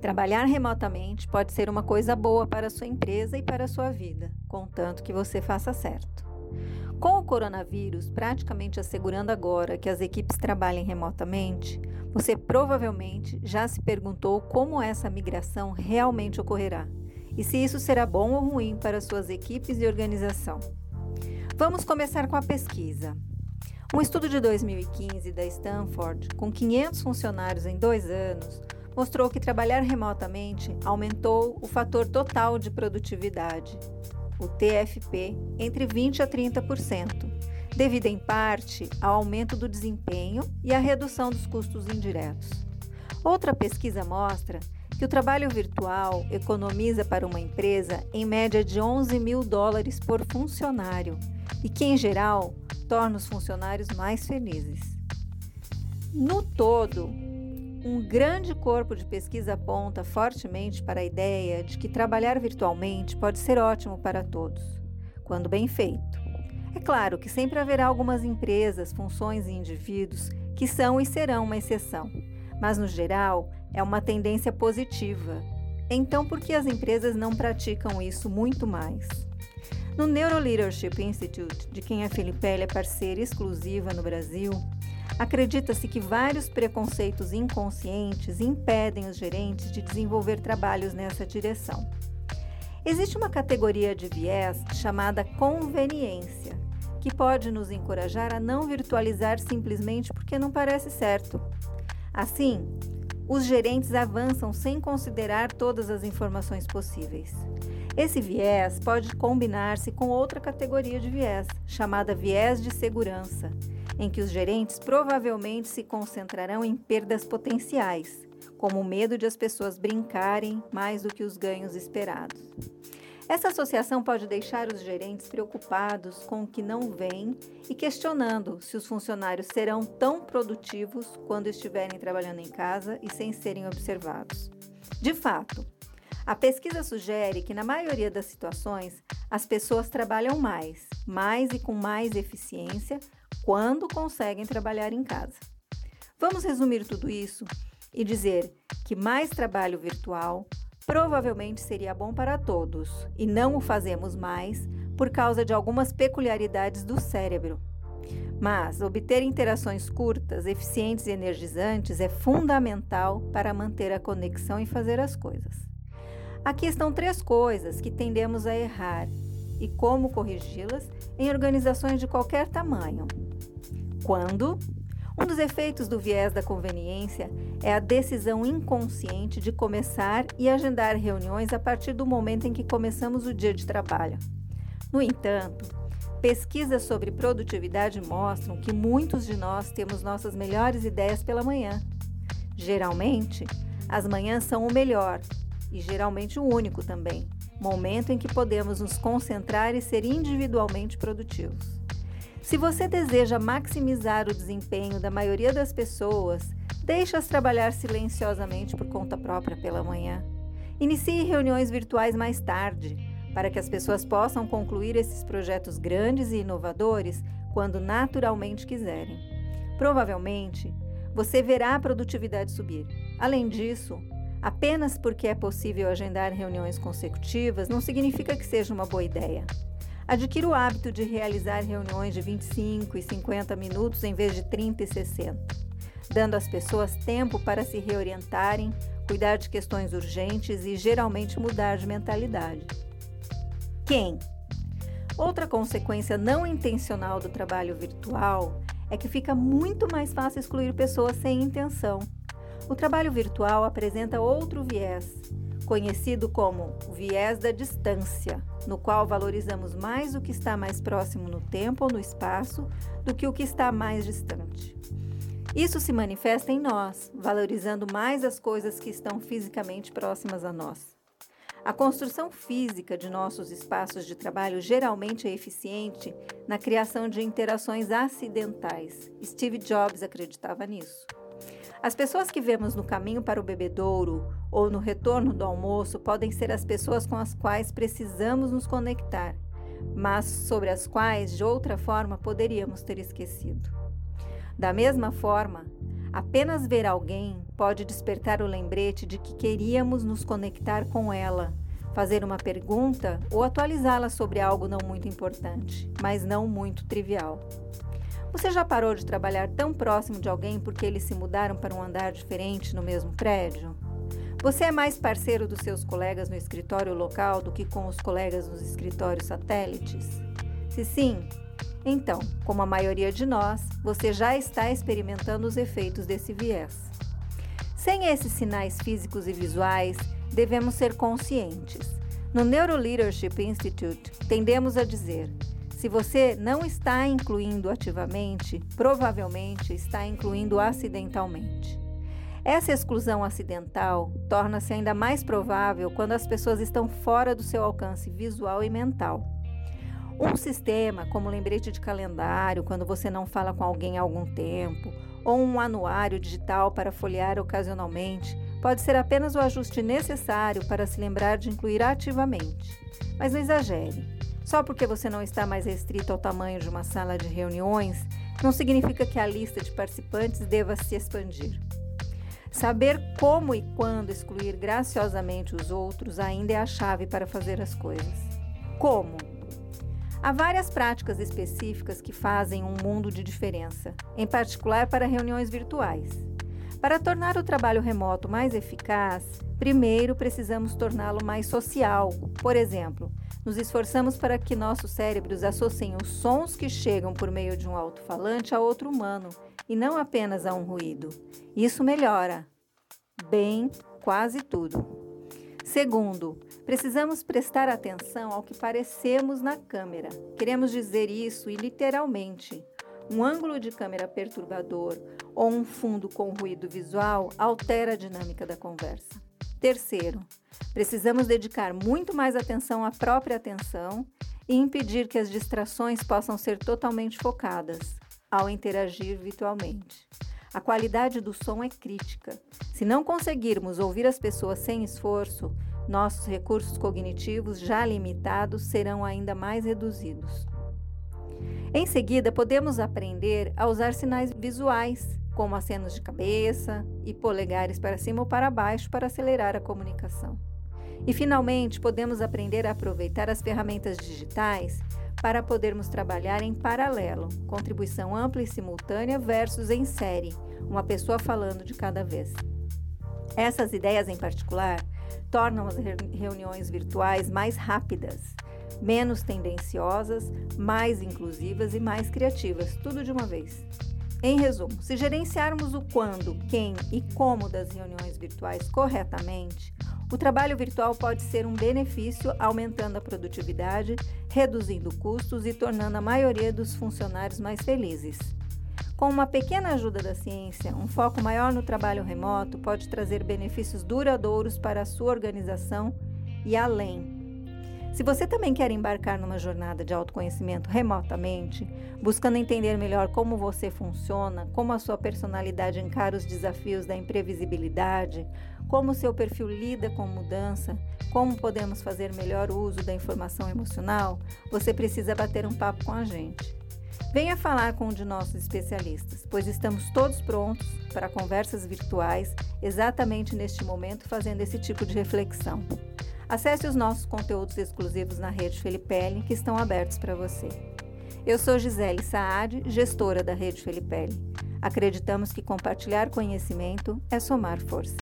Trabalhar remotamente pode ser uma coisa boa para a sua empresa e para a sua vida, contanto que você faça certo. Com o coronavírus praticamente assegurando agora que as equipes trabalhem remotamente, você provavelmente já se perguntou como essa migração realmente ocorrerá e se isso será bom ou ruim para suas equipes e organização. Vamos começar com a pesquisa. Um estudo de 2015 da Stanford, com 500 funcionários em dois anos, mostrou que trabalhar remotamente aumentou o fator total de produtividade, o TFP, entre 20% a 30%, devido em parte ao aumento do desempenho e à redução dos custos indiretos. Outra pesquisa mostra que o trabalho virtual economiza para uma empresa em média de 11 mil dólares por funcionário e que, em geral, torna os funcionários mais felizes. No todo, um grande corpo de pesquisa aponta fortemente para a ideia de que trabalhar virtualmente pode ser ótimo para todos, quando bem feito. É claro que sempre haverá algumas empresas, funções e indivíduos que são e serão uma exceção, mas no geral é uma tendência positiva. Então, por que as empresas não praticam isso muito mais? No Neuroleadership Institute, de quem a Filipelli é parceira exclusiva no Brasil, Acredita-se que vários preconceitos inconscientes impedem os gerentes de desenvolver trabalhos nessa direção. Existe uma categoria de viés chamada conveniência, que pode nos encorajar a não virtualizar simplesmente porque não parece certo. Assim, os gerentes avançam sem considerar todas as informações possíveis. Esse viés pode combinar-se com outra categoria de viés, chamada viés de segurança em que os gerentes provavelmente se concentrarão em perdas potenciais, como o medo de as pessoas brincarem mais do que os ganhos esperados. Essa associação pode deixar os gerentes preocupados com o que não vem e questionando se os funcionários serão tão produtivos quando estiverem trabalhando em casa e sem serem observados. De fato, a pesquisa sugere que, na maioria das situações, as pessoas trabalham mais, mais e com mais eficiência quando conseguem trabalhar em casa. Vamos resumir tudo isso e dizer que mais trabalho virtual provavelmente seria bom para todos e não o fazemos mais por causa de algumas peculiaridades do cérebro. Mas obter interações curtas, eficientes e energizantes é fundamental para manter a conexão e fazer as coisas. Aqui estão três coisas que tendemos a errar e como corrigi-las em organizações de qualquer tamanho. Quando? Um dos efeitos do viés da conveniência é a decisão inconsciente de começar e agendar reuniões a partir do momento em que começamos o dia de trabalho. No entanto, pesquisas sobre produtividade mostram que muitos de nós temos nossas melhores ideias pela manhã. Geralmente, as manhãs são o melhor e geralmente o único também momento em que podemos nos concentrar e ser individualmente produtivos. Se você deseja maximizar o desempenho da maioria das pessoas, deixe-as trabalhar silenciosamente por conta própria pela manhã. Inicie reuniões virtuais mais tarde, para que as pessoas possam concluir esses projetos grandes e inovadores quando naturalmente quiserem. Provavelmente, você verá a produtividade subir. Além disso, apenas porque é possível agendar reuniões consecutivas não significa que seja uma boa ideia. Adquira o hábito de realizar reuniões de 25 e 50 minutos em vez de 30 e 60, dando às pessoas tempo para se reorientarem, cuidar de questões urgentes e geralmente mudar de mentalidade. Quem? Outra consequência não intencional do trabalho virtual é que fica muito mais fácil excluir pessoas sem intenção. O trabalho virtual apresenta outro viés, conhecido como o viés da distância, no qual valorizamos mais o que está mais próximo no tempo ou no espaço do que o que está mais distante. Isso se manifesta em nós, valorizando mais as coisas que estão fisicamente próximas a nós. A construção física de nossos espaços de trabalho geralmente é eficiente na criação de interações acidentais. Steve Jobs acreditava nisso. As pessoas que vemos no caminho para o bebedouro ou no retorno do almoço podem ser as pessoas com as quais precisamos nos conectar, mas sobre as quais de outra forma poderíamos ter esquecido. Da mesma forma, apenas ver alguém pode despertar o lembrete de que queríamos nos conectar com ela, fazer uma pergunta ou atualizá-la sobre algo não muito importante, mas não muito trivial. Você já parou de trabalhar tão próximo de alguém porque eles se mudaram para um andar diferente no mesmo prédio? Você é mais parceiro dos seus colegas no escritório local do que com os colegas nos escritórios satélites? Se sim, então, como a maioria de nós, você já está experimentando os efeitos desse viés. Sem esses sinais físicos e visuais, devemos ser conscientes. No Neuro Leadership Institute, tendemos a dizer: se você não está incluindo ativamente, provavelmente está incluindo acidentalmente. Essa exclusão acidental torna-se ainda mais provável quando as pessoas estão fora do seu alcance visual e mental. Um sistema, como lembrete de calendário, quando você não fala com alguém há algum tempo, ou um anuário digital para folhear ocasionalmente, pode ser apenas o ajuste necessário para se lembrar de incluir ativamente. Mas não exagere. Só porque você não está mais restrito ao tamanho de uma sala de reuniões, não significa que a lista de participantes deva se expandir. Saber como e quando excluir graciosamente os outros ainda é a chave para fazer as coisas. Como? Há várias práticas específicas que fazem um mundo de diferença, em particular para reuniões virtuais. Para tornar o trabalho remoto mais eficaz, primeiro precisamos torná-lo mais social. Por exemplo, nos esforçamos para que nossos cérebros associem os sons que chegam por meio de um alto-falante a outro humano e não apenas a um ruído. Isso melhora bem quase tudo. Segundo, precisamos prestar atenção ao que parecemos na câmera. Queremos dizer isso e literalmente. Um ângulo de câmera perturbador ou um fundo com ruído visual altera a dinâmica da conversa. Terceiro, precisamos dedicar muito mais atenção à própria atenção e impedir que as distrações possam ser totalmente focadas ao interagir virtualmente. A qualidade do som é crítica. Se não conseguirmos ouvir as pessoas sem esforço, nossos recursos cognitivos já limitados serão ainda mais reduzidos. Em seguida, podemos aprender a usar sinais visuais, como acenos de cabeça e polegares para cima ou para baixo para acelerar a comunicação. E finalmente, podemos aprender a aproveitar as ferramentas digitais para podermos trabalhar em paralelo, contribuição ampla e simultânea versus em série, uma pessoa falando de cada vez. Essas ideias em particular tornam as reuniões virtuais mais rápidas, menos tendenciosas, mais inclusivas e mais criativas, tudo de uma vez. Em resumo, se gerenciarmos o quando, quem e como das reuniões virtuais corretamente, o trabalho virtual pode ser um benefício, aumentando a produtividade, reduzindo custos e tornando a maioria dos funcionários mais felizes. Com uma pequena ajuda da ciência, um foco maior no trabalho remoto pode trazer benefícios duradouros para a sua organização e além. Se você também quer embarcar numa jornada de autoconhecimento remotamente, buscando entender melhor como você funciona, como a sua personalidade encara os desafios da imprevisibilidade, como seu perfil lida com mudança, como podemos fazer melhor uso da informação emocional, você precisa bater um papo com a gente. Venha falar com um de nossos especialistas, pois estamos todos prontos para conversas virtuais exatamente neste momento fazendo esse tipo de reflexão. Acesse os nossos conteúdos exclusivos na rede Felipelli, que estão abertos para você. Eu sou Gisele Saad, gestora da rede Felipelli. Acreditamos que compartilhar conhecimento é somar força.